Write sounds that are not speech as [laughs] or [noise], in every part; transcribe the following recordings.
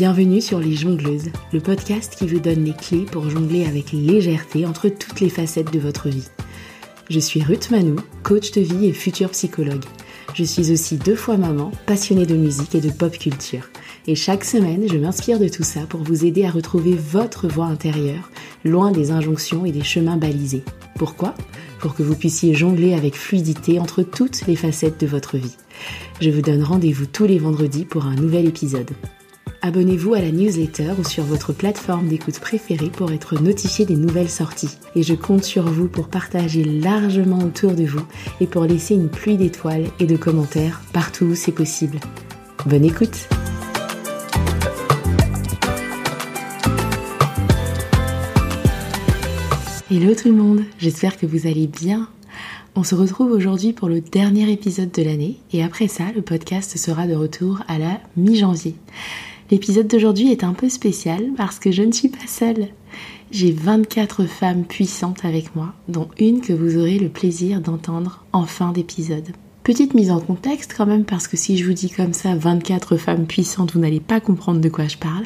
Bienvenue sur Les Jongleuses, le podcast qui vous donne les clés pour jongler avec légèreté entre toutes les facettes de votre vie. Je suis Ruth Manou, coach de vie et future psychologue. Je suis aussi deux fois maman, passionnée de musique et de pop culture. Et chaque semaine, je m'inspire de tout ça pour vous aider à retrouver votre voix intérieure, loin des injonctions et des chemins balisés. Pourquoi? Pour que vous puissiez jongler avec fluidité entre toutes les facettes de votre vie. Je vous donne rendez-vous tous les vendredis pour un nouvel épisode. Abonnez-vous à la newsletter ou sur votre plateforme d'écoute préférée pour être notifié des nouvelles sorties. Et je compte sur vous pour partager largement autour de vous et pour laisser une pluie d'étoiles et de commentaires partout où c'est possible. Bonne écoute Hello tout le monde, j'espère que vous allez bien. On se retrouve aujourd'hui pour le dernier épisode de l'année et après ça, le podcast sera de retour à la mi-janvier. L'épisode d'aujourd'hui est un peu spécial parce que je ne suis pas seule. J'ai 24 femmes puissantes avec moi, dont une que vous aurez le plaisir d'entendre en fin d'épisode. Petite mise en contexte quand même, parce que si je vous dis comme ça 24 femmes puissantes, vous n'allez pas comprendre de quoi je parle.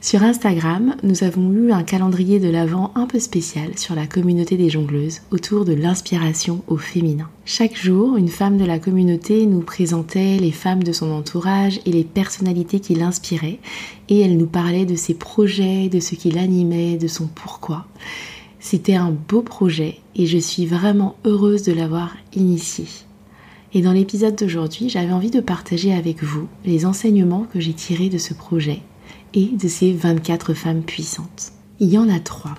Sur Instagram, nous avons eu un calendrier de l'Avent un peu spécial sur la communauté des jongleuses autour de l'inspiration au féminin. Chaque jour, une femme de la communauté nous présentait les femmes de son entourage et les personnalités qui l'inspiraient, et elle nous parlait de ses projets, de ce qui l'animait, de son pourquoi. C'était un beau projet et je suis vraiment heureuse de l'avoir initié. Et dans l'épisode d'aujourd'hui, j'avais envie de partager avec vous les enseignements que j'ai tirés de ce projet et de ces 24 femmes puissantes. Il y en a trois.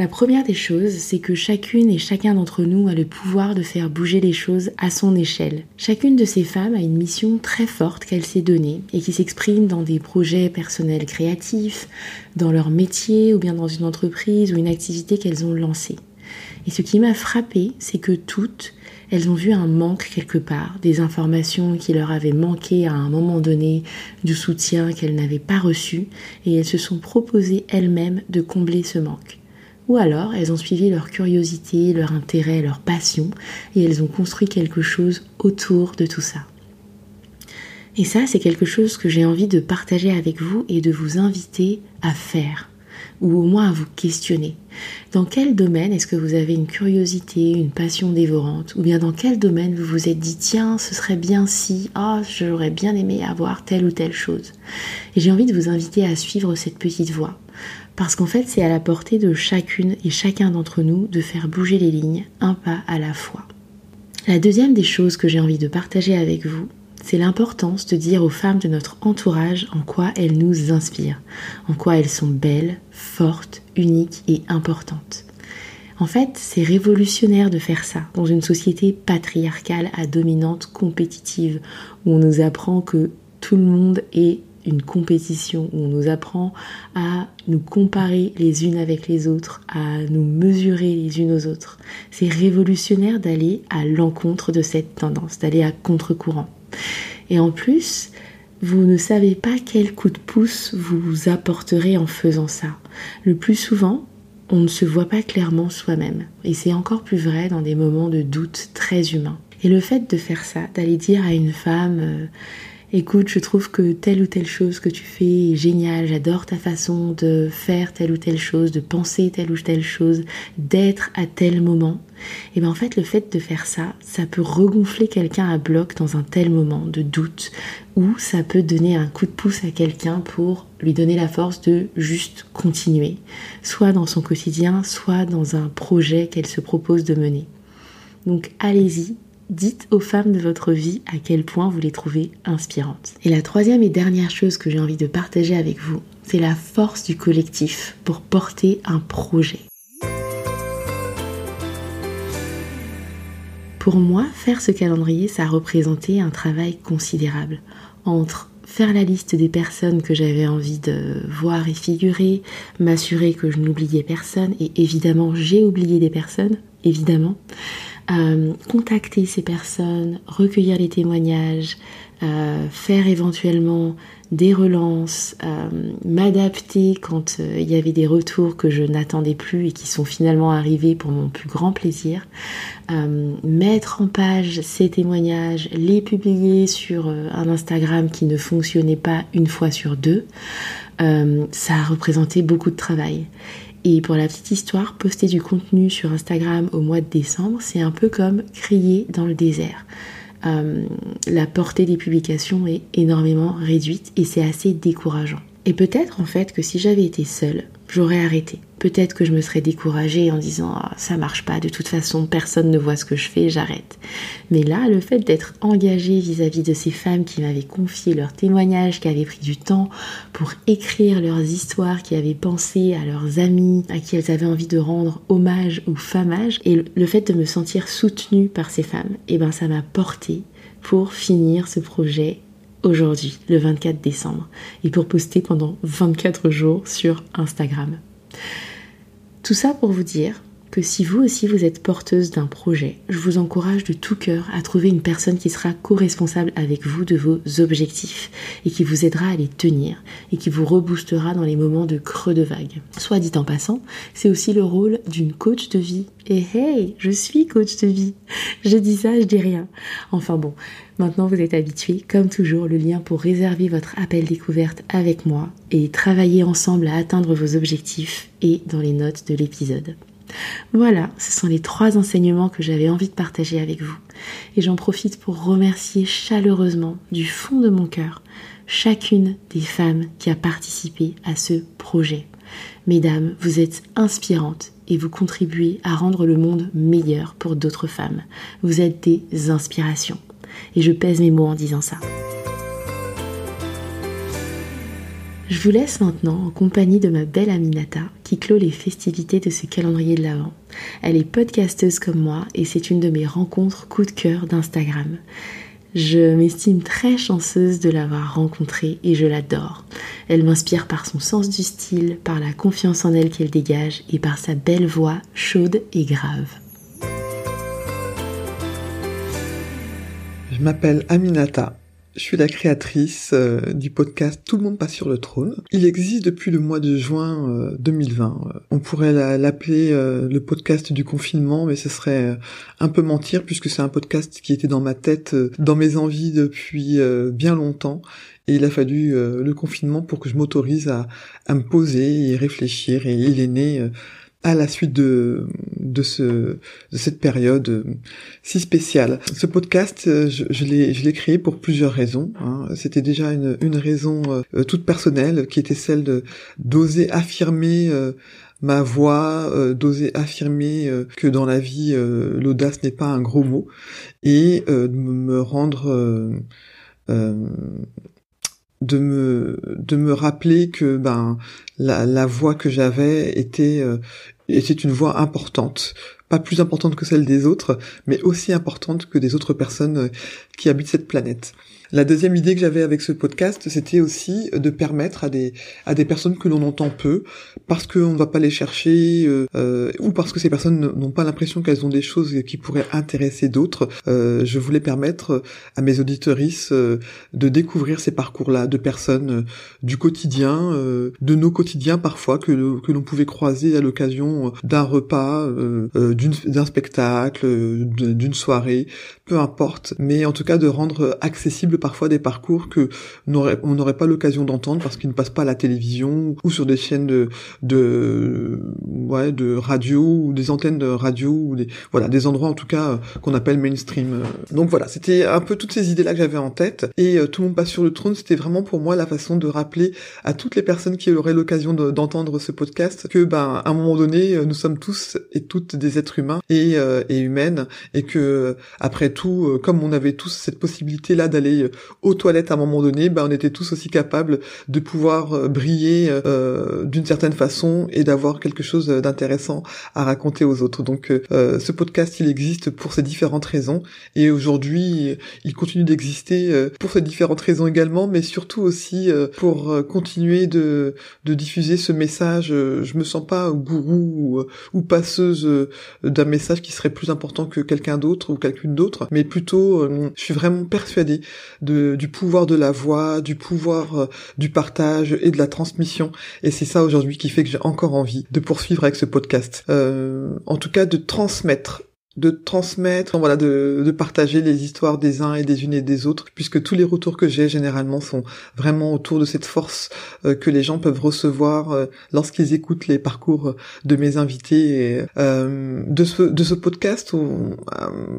La première des choses, c'est que chacune et chacun d'entre nous a le pouvoir de faire bouger les choses à son échelle. Chacune de ces femmes a une mission très forte qu'elle s'est donnée et qui s'exprime dans des projets personnels créatifs, dans leur métier ou bien dans une entreprise ou une activité qu'elles ont lancée. Et ce qui m'a frappé, c'est que toutes, elles ont vu un manque quelque part, des informations qui leur avaient manqué à un moment donné, du soutien qu'elles n'avaient pas reçu, et elles se sont proposées elles-mêmes de combler ce manque. Ou alors elles ont suivi leur curiosité, leur intérêt, leur passion, et elles ont construit quelque chose autour de tout ça. Et ça, c'est quelque chose que j'ai envie de partager avec vous et de vous inviter à faire ou au moins à vous questionner. Dans quel domaine est-ce que vous avez une curiosité, une passion dévorante? Ou bien dans quel domaine vous vous êtes dit tiens, ce serait bien si, ah, j'aurais bien aimé avoir telle ou telle chose? Et j'ai envie de vous inviter à suivre cette petite voie. Parce qu'en fait, c'est à la portée de chacune et chacun d'entre nous de faire bouger les lignes un pas à la fois. La deuxième des choses que j'ai envie de partager avec vous, c'est l'importance de dire aux femmes de notre entourage en quoi elles nous inspirent, en quoi elles sont belles, fortes, uniques et importantes. En fait, c'est révolutionnaire de faire ça dans une société patriarcale à dominante compétitive, où on nous apprend que tout le monde est une compétition, où on nous apprend à nous comparer les unes avec les autres, à nous mesurer les unes aux autres. C'est révolutionnaire d'aller à l'encontre de cette tendance, d'aller à contre-courant. Et en plus, vous ne savez pas quel coup de pouce vous apporterez en faisant ça. Le plus souvent, on ne se voit pas clairement soi-même. Et c'est encore plus vrai dans des moments de doute très humains. Et le fait de faire ça, d'aller dire à une femme, euh, écoute, je trouve que telle ou telle chose que tu fais est géniale, j'adore ta façon de faire telle ou telle chose, de penser telle ou telle chose, d'être à tel moment. Et bien en fait, le fait de faire ça, ça peut regonfler quelqu'un à bloc dans un tel moment de doute, ou ça peut donner un coup de pouce à quelqu'un pour lui donner la force de juste continuer, soit dans son quotidien, soit dans un projet qu'elle se propose de mener. Donc allez-y, dites aux femmes de votre vie à quel point vous les trouvez inspirantes. Et la troisième et dernière chose que j'ai envie de partager avec vous, c'est la force du collectif pour porter un projet. Pour moi, faire ce calendrier, ça a représenté un travail considérable entre faire la liste des personnes que j'avais envie de voir et figurer, m'assurer que je n'oubliais personne, et évidemment j'ai oublié des personnes, évidemment, contacter ces personnes, recueillir les témoignages, faire éventuellement des relances, euh, m'adapter quand euh, il y avait des retours que je n'attendais plus et qui sont finalement arrivés pour mon plus grand plaisir, euh, mettre en page ces témoignages, les publier sur un Instagram qui ne fonctionnait pas une fois sur deux, ça a représenté beaucoup de travail. Et pour la petite histoire, poster du contenu sur Instagram au mois de décembre, c'est un peu comme crier dans le désert. Euh, la portée des publications est énormément réduite et c'est assez décourageant. Et peut-être en fait que si j'avais été seule, j'aurais arrêté. Peut-être que je me serais découragée en disant ah, ça marche pas, de toute façon personne ne voit ce que je fais, j'arrête. Mais là, le fait d'être engagée vis-à-vis de ces femmes qui m'avaient confié leurs témoignages, qui avaient pris du temps pour écrire leurs histoires, qui avaient pensé à leurs amis, à qui elles avaient envie de rendre hommage ou famage, et le fait de me sentir soutenue par ces femmes, et eh ben ça m'a porté pour finir ce projet aujourd'hui, le 24 décembre, et pour poster pendant 24 jours sur Instagram. Tout ça pour vous dire que si vous aussi vous êtes porteuse d'un projet, je vous encourage de tout cœur à trouver une personne qui sera co-responsable avec vous de vos objectifs et qui vous aidera à les tenir et qui vous reboostera dans les moments de creux de vague. Soit dit en passant, c'est aussi le rôle d'une coach de vie. Et hey, je suis coach de vie. Je dis ça, je dis rien. Enfin bon, maintenant vous êtes habitués, comme toujours, le lien pour réserver votre appel découverte avec moi et travailler ensemble à atteindre vos objectifs est dans les notes de l'épisode. Voilà, ce sont les trois enseignements que j'avais envie de partager avec vous. Et j'en profite pour remercier chaleureusement du fond de mon cœur chacune des femmes qui a participé à ce projet. Mesdames, vous êtes inspirantes et vous contribuez à rendre le monde meilleur pour d'autres femmes. Vous êtes des inspirations. Et je pèse mes mots en disant ça. Je vous laisse maintenant en compagnie de ma belle Aminata qui clôt les festivités de ce calendrier de l'Avent. Elle est podcasteuse comme moi et c'est une de mes rencontres coup de cœur d'Instagram. Je m'estime très chanceuse de l'avoir rencontrée et je l'adore. Elle m'inspire par son sens du style, par la confiance en elle qu'elle dégage et par sa belle voix chaude et grave. Je m'appelle Aminata je suis la créatrice euh, du podcast Tout le monde passe sur le trône. Il existe depuis le mois de juin 2020. Euh, On pourrait l'appeler euh, le podcast du confinement, mais ce serait un peu mentir puisque c'est un podcast qui était dans ma tête, dans mes envies depuis bien longtemps. Et il a fallu le confinement pour que je m'autorise à, à, me poser et réfléchir. Et il est né à la suite de, de, ce, de cette période euh, si spéciale. Ce podcast, euh, je, je l'ai créé pour plusieurs raisons. Hein. C'était déjà une, une raison euh, toute personnelle qui était celle de d'oser affirmer ma voix, d'oser affirmer que dans la vie, l'audace n'est pas un gros mot, et de me rendre de me de me rappeler que ben la, la voix que j'avais était était une voix importante. Pas plus importante que celle des autres mais aussi importante que des autres personnes euh, qui habitent cette planète la deuxième idée que j'avais avec ce podcast, c'était aussi de permettre à des à des personnes que l'on entend peu, parce qu'on ne va pas les chercher euh, euh, ou parce que ces personnes n'ont pas l'impression qu'elles ont des choses qui pourraient intéresser d'autres. Euh, je voulais permettre à mes auditorices de découvrir ces parcours-là de personnes du quotidien, de nos quotidiens parfois que que l'on pouvait croiser à l'occasion d'un repas, d'un spectacle, d'une soirée, peu importe, mais en tout cas de rendre accessible parfois des parcours que on n'aurait pas l'occasion d'entendre parce qu'ils ne passent pas à la télévision ou sur des chaînes de, de ouais de radio ou des antennes de radio ou des voilà des endroits en tout cas euh, qu'on appelle mainstream. Donc voilà, c'était un peu toutes ces idées là que j'avais en tête et euh, tout le monde passe sur le trône, c'était vraiment pour moi la façon de rappeler à toutes les personnes qui auraient l'occasion d'entendre ce podcast que ben à un moment donné euh, nous sommes tous et toutes des êtres humains et, et humaines et que après tout euh, comme on avait tous cette possibilité là d'aller euh, aux toilettes à un moment donné, ben on était tous aussi capables de pouvoir euh, briller d'une certaine façon et d'avoir quelque chose d'intéressant à raconter aux autres. Donc ce podcast il existe pour ces différentes raisons et aujourd'hui il continue d'exister pour ces différentes raisons également, mais surtout aussi pour continuer de, de diffuser ce message. Je me sens pas gourou ou, passeuse d'un message qui serait plus important que quelqu'un d'autre ou quelqu'une d'autre, mais plutôt, je suis vraiment persuadée de, du pouvoir de la voix, du pouvoir du partage et de la transmission. Et c'est ça aujourd'hui qui fait que j'ai encore envie de poursuivre avec ce podcast. en tout cas, de transmettre de transmettre, voilà, de, de, partager les histoires des uns et des unes et des autres, puisque tous les retours que j'ai généralement sont vraiment autour de cette force euh, que les gens peuvent recevoir euh, lorsqu'ils écoutent les parcours de mes invités. Et, euh, de ce de ce podcast, on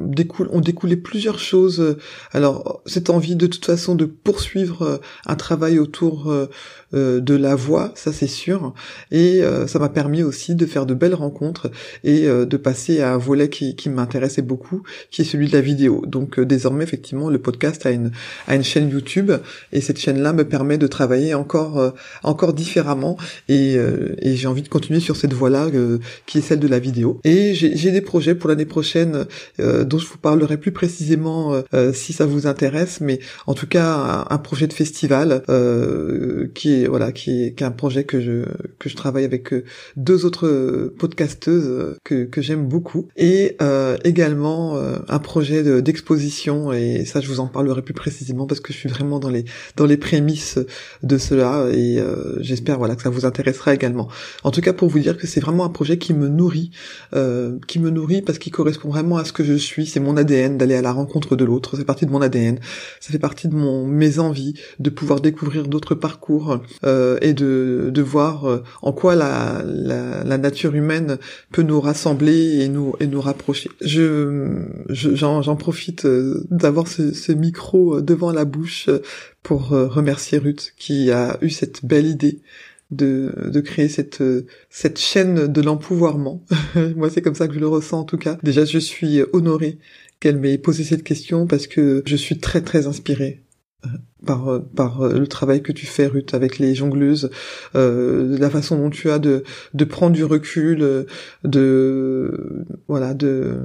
découle on découlé plusieurs choses. Alors cette envie de toute façon de poursuivre un travail autour de la voix, ça c'est sûr, et ça m'a permis aussi de faire de belles rencontres et de passer à un volet qui m'intéressait beaucoup, qui est celui de la vidéo. Donc euh, désormais, effectivement, le podcast a une, a une chaîne YouTube, et cette chaîne-là me permet de travailler encore, euh, encore différemment, et, euh, et j'ai envie de continuer sur cette voie-là, qui est celle de la vidéo. Et j'ai des projets pour l'année prochaine, dont je vous parlerai plus précisément si ça vous intéresse, mais en tout cas, un, projet de festival, qui est, voilà, qui est, qui est un projet que je, que je travaille avec deux autres podcasteuses que, que j'aime beaucoup. Et également euh, un projet d'exposition et ça je vous en parlerai plus précisément parce que je suis vraiment dans les dans les prémices de cela et euh, j'espère voilà que ça vous intéressera également. En tout cas pour vous dire que c'est vraiment un projet qui me nourrit, qui me nourrit parce qu'il correspond vraiment à ce que je suis. C'est mon ADN d'aller à la rencontre de l'autre. C'est partie de mon ADN. Ça fait partie de mon mes envies de pouvoir découvrir d'autres parcours et de de voir en quoi la, la la nature humaine peut nous rassembler et nous et nous rapprocher je, j'en, profite euh, d'avoir ce, micro euh, devant la bouche euh, pour remercier Ruth qui a eu cette belle idée de, de créer cette, cette chaîne de l'empouvoirment. [laughs] Moi, c'est comme ça que je le ressens en tout cas. Déjà, je suis honorée qu'elle m'ait posé cette question parce que je suis très très inspirée par par le travail que tu fais Ruth avec les jongleuses euh, la façon dont tu as de de prendre du recul de voilà de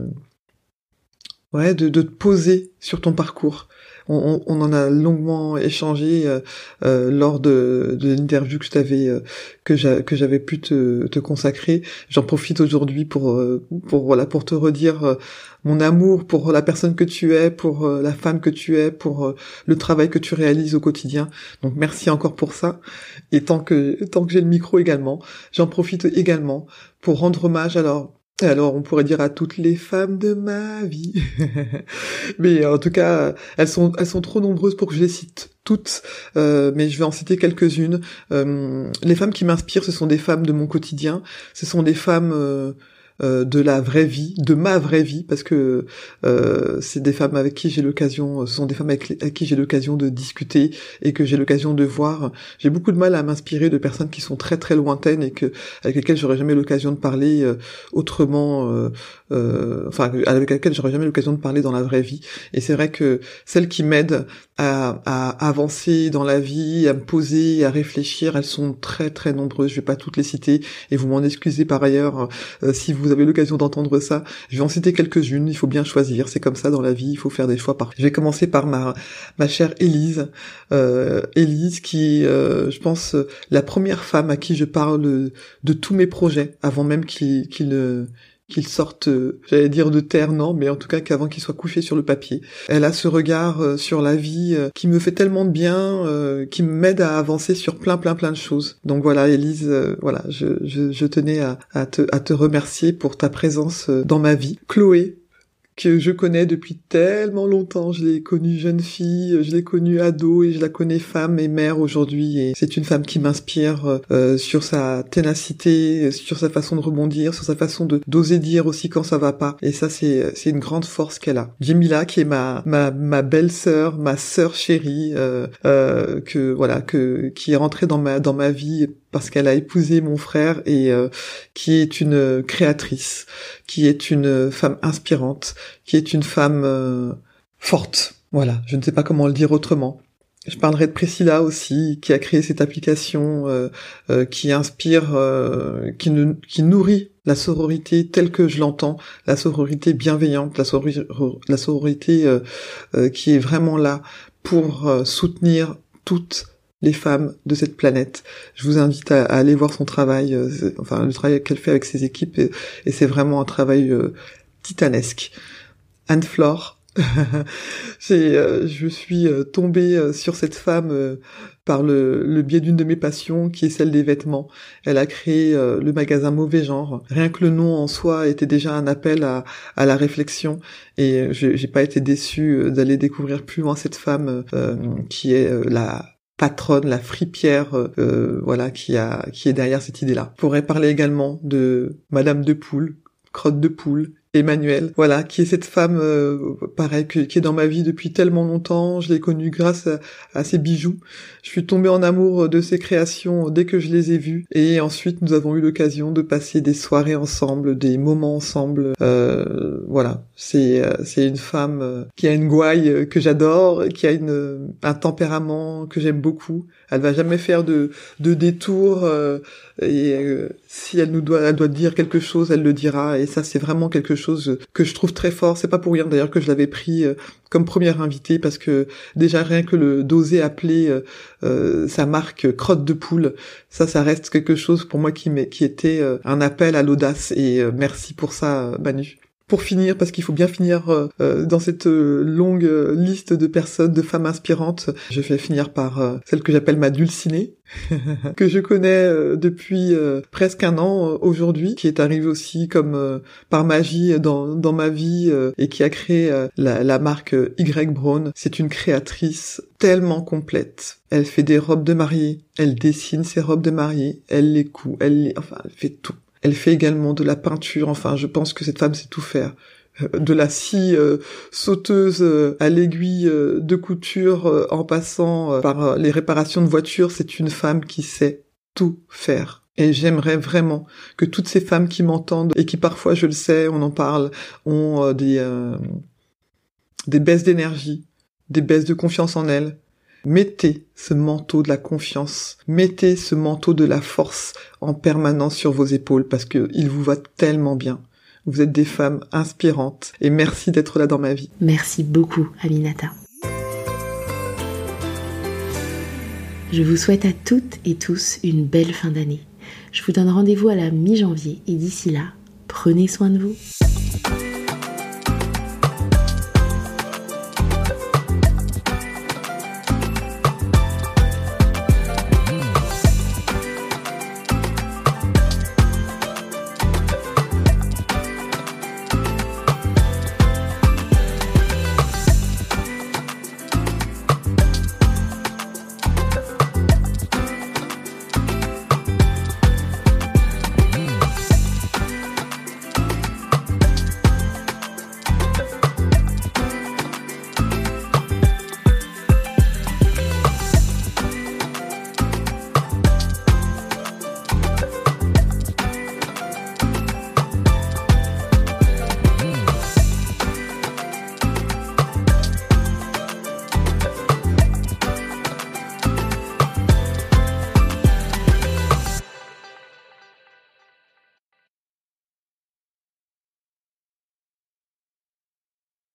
ouais de de te poser sur ton parcours on, en a longuement échangé euh, euh, lors de, de l'interview que je t'avais euh, que j'avais pu te, te consacrer. J'en profite aujourd'hui pour pour voilà pour te redire mon amour pour la personne que tu es, pour la femme que tu es, pour le travail que tu réalises au quotidien. Donc merci encore pour ça. Et tant que tant que j'ai le micro également, j'en profite également pour rendre hommage alors alors, on pourrait dire à toutes les femmes de ma vie. [laughs] mais en tout cas, elles sont, elles sont trop nombreuses pour que je les cite toutes. Euh, mais je vais en citer quelques-unes. Euh, les femmes qui m'inspirent, ce sont des femmes de mon quotidien. Ce sont des femmes euh, euh, de la vraie vie, de ma vraie vie, parce que euh, c'est des femmes avec qui j'ai l'occasion, ce sont des femmes avec, qui j'ai l'occasion de discuter et que j'ai l'occasion de voir. J'ai beaucoup de mal à m'inspirer de personnes qui sont très très lointaines et que avec lesquelles j'aurais jamais l'occasion de parler euh, autrement, enfin avec lesquelles j'aurais jamais l'occasion de parler dans la vraie vie. Et c'est vrai que celles qui m'aident à, à, avancer dans la vie, à me poser, à réfléchir, elles sont très très nombreuses. Je vais pas toutes les citer et vous m'en excusez par ailleurs si vous vous avez l'occasion d'entendre ça, je vais en citer quelques-unes, il faut bien choisir, c'est comme ça dans la vie, il faut faire des choix par... Je vais commencer par ma, ma chère Élise, euh, Élise qui, euh, je pense, la première femme à qui je parle de tous mes projets, avant même qu'il qu'il qu'il sorte, euh, j'allais dire de terre, non, mais en tout cas qu'avant qu'il soit couché sur le papier. Elle a ce regard euh, sur la vie euh, qui me fait tellement de bien, qui m'aide à avancer sur plein, plein, plein de choses. Donc voilà, Elise, voilà, je, tenais à, à, te, à te remercier pour ta présence dans ma vie. Chloé, que je connais depuis tellement longtemps. Je l'ai connue jeune fille, je l'ai connue ado et je la connais femme et mère aujourd'hui. Et c'est une femme qui m'inspire euh, sur sa ténacité, sur sa façon de rebondir, sur sa façon de d'oser dire aussi quand ça va pas. Et ça, c'est c'est une grande force qu'elle a. Jemila, qui est ma ma ma belle sœur, ma sœur chérie, euh, euh, que voilà, que qui est rentrée dans ma dans ma vie parce qu'elle a épousé mon frère et euh, qui est une créatrice, qui est une femme inspirante, qui est une femme euh, forte. Voilà, je ne sais pas comment le dire autrement. Je parlerai de Priscilla aussi, qui a créé cette application euh, qui inspire, qui, qui nourrit la sororité telle que je l'entends, la sororité bienveillante, la, la sororité qui est vraiment là pour soutenir toutes les femmes de cette planète. Je vous invite à, aller voir son travail, euh, enfin le travail qu'elle fait avec ses équipes, et, c'est vraiment un travail euh, titanesque. Anne-Flore, [laughs] euh, je suis tombée sur cette femme par le, biais d'une de mes passions, qui est celle des vêtements. Elle a créé le magasin Mauvais Genre. Rien que le nom en soi était déjà un appel à, à la réflexion, et j'ai pas été déçue d'aller découvrir plus loin cette femme qui est la patronne, la fripière, euh, voilà, qui a, qui est derrière cette idée-là. Pourrait parler également de Madame de Poule, Crotte de Poule, Emmanuel, voilà, qui est cette femme, euh, pareil, qui est dans ma vie depuis tellement longtemps. Je l'ai connue grâce à, ses bijoux. Je suis tombée en amour de ses créations dès que je les ai vues. Et ensuite, nous avons eu l'occasion de passer des soirées ensemble, des moments ensemble. Euh, voilà, c'est euh, c'est une femme euh, qui a une gouaille que j'adore, qui a une un tempérament que j'aime beaucoup. Elle va jamais faire de de détours. et si elle nous doit, elle doit dire quelque chose, elle le dira. Et ça, c'est vraiment quelque chose que je trouve très fort. C'est pas pour rien d'ailleurs que je l'avais pris euh, comme première invitée parce que déjà rien que le d'oser appeler euh, euh, sa marque crotte de poule, ça, ça reste quelque chose pour moi qui, qui était un appel à l'audace. Et merci pour ça, Manu pour finir, parce qu'il faut bien finir euh, euh, dans cette euh, longue liste de personnes, de femmes inspirantes, je vais finir par celle que j'appelle ma dulcinée, [laughs] que je connais depuis presque un an aujourd'hui, qui est arrivée aussi comme par magie dans, dans ma vie et qui a créé la, la marque Y Brown. C'est une créatrice tellement complète. Elle fait des robes de mariée, elle dessine ses robes de mariée, elle les coud, elle les... enfin, elle fait tout. Elle fait également de la peinture, enfin je pense que cette femme sait tout faire. Euh, de la scie euh, sauteuse euh, à l'aiguille de couture en passant par les réparations de voitures, c'est une femme qui sait tout faire. Et j'aimerais vraiment que toutes ces femmes qui m'entendent et qui parfois, je le sais, on en parle, ont des, des baisses d'énergie, des baisses de confiance en elles, Mettez ce manteau de la confiance, mettez ce manteau de la force en permanence sur vos épaules parce que il vous va tellement bien. Vous êtes des femmes inspirantes et merci d'être là dans ma vie. Merci beaucoup, Aminata. Je vous souhaite à toutes et tous une belle fin d'année. Je vous donne rendez-vous à la mi-janvier et d'ici là, prenez soin de vous.